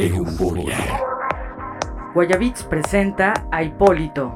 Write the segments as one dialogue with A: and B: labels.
A: Euforia. Guayabits presenta a Hipólito.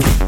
B: Thank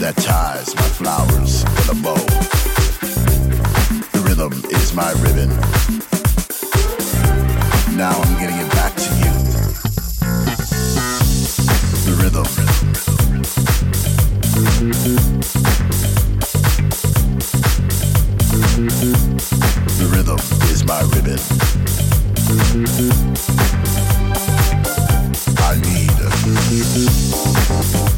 C: that ties my flowers with a bow. The rhythm is my ribbon. Now I'm getting it back to you. The rhythm. The rhythm is my ribbon. I need. Thank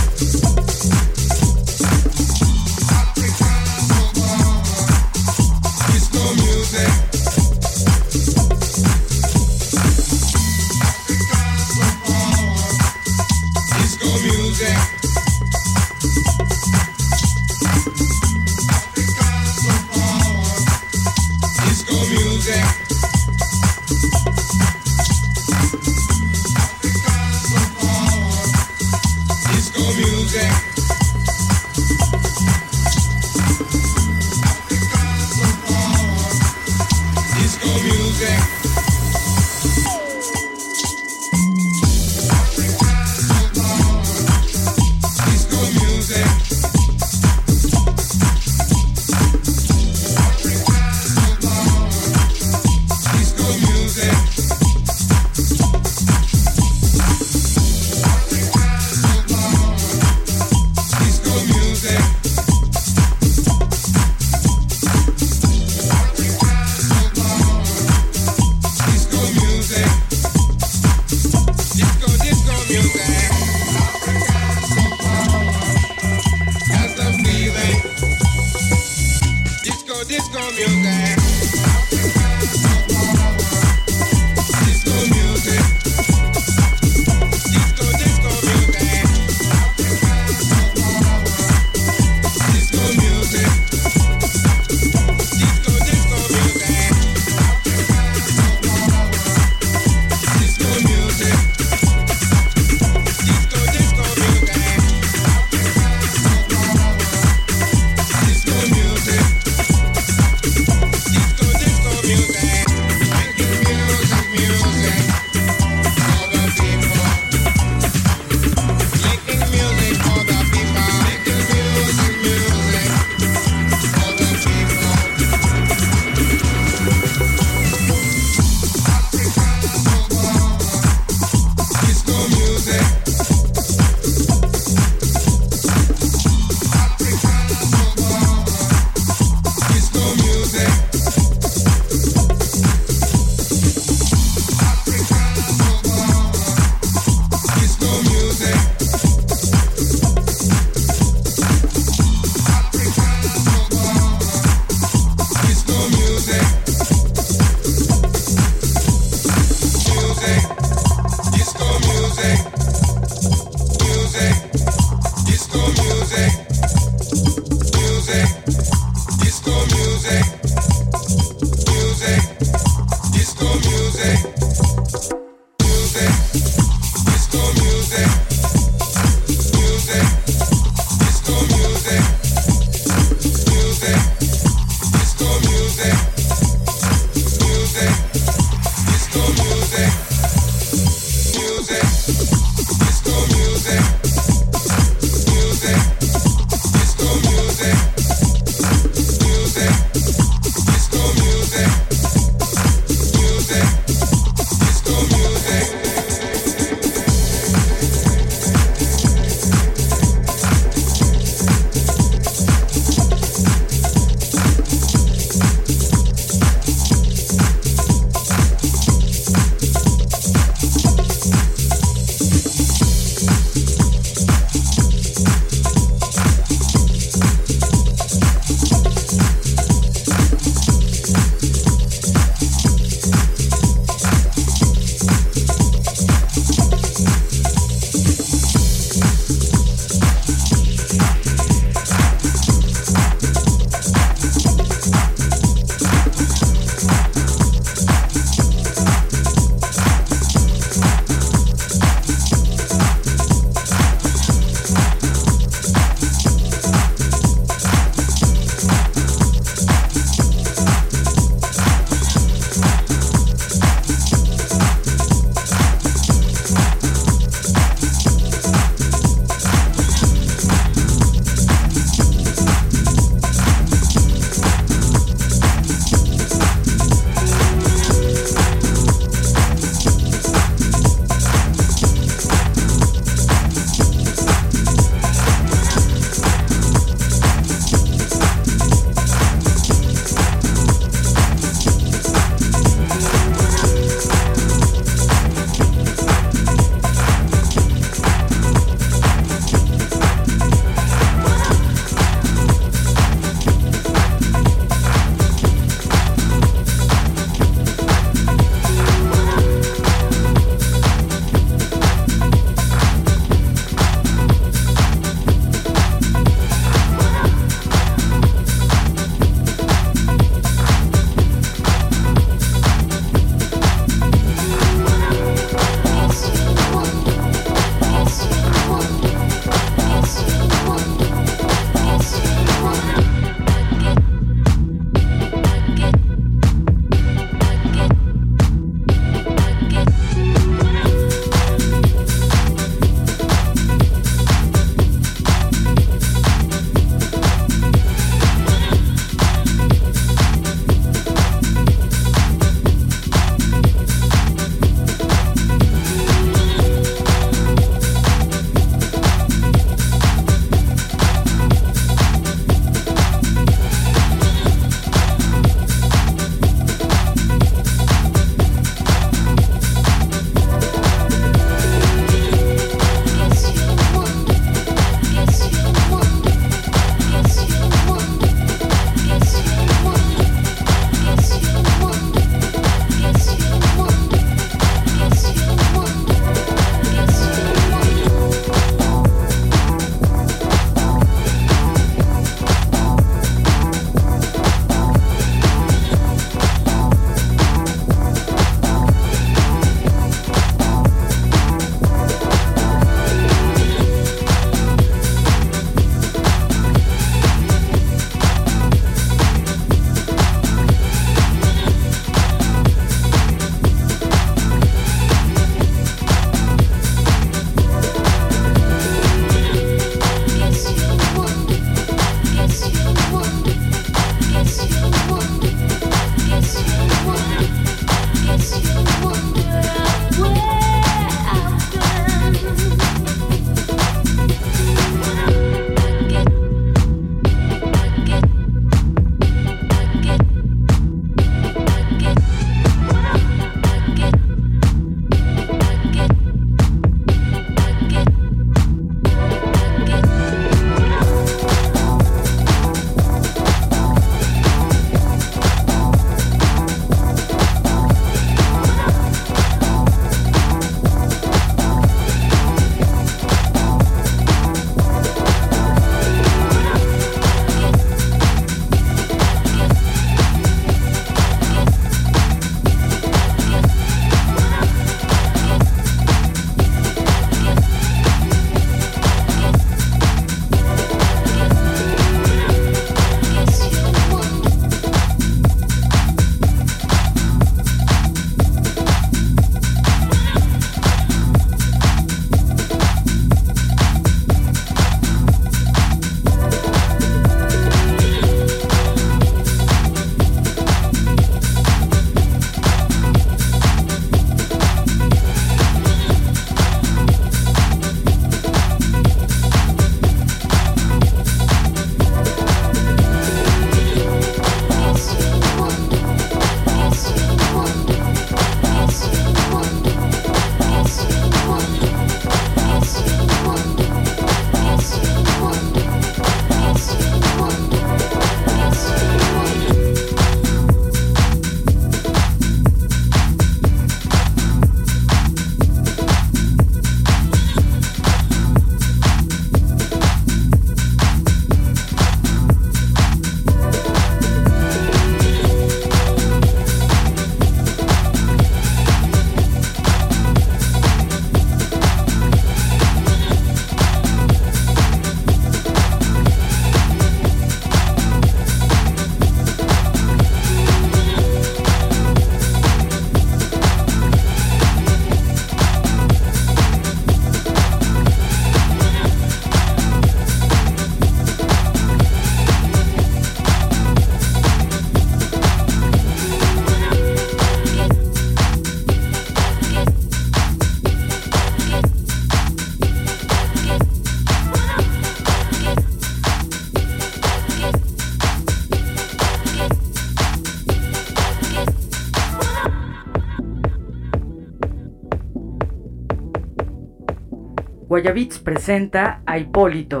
A: Guayabits presenta a Hipólito.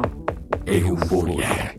A: Euforia.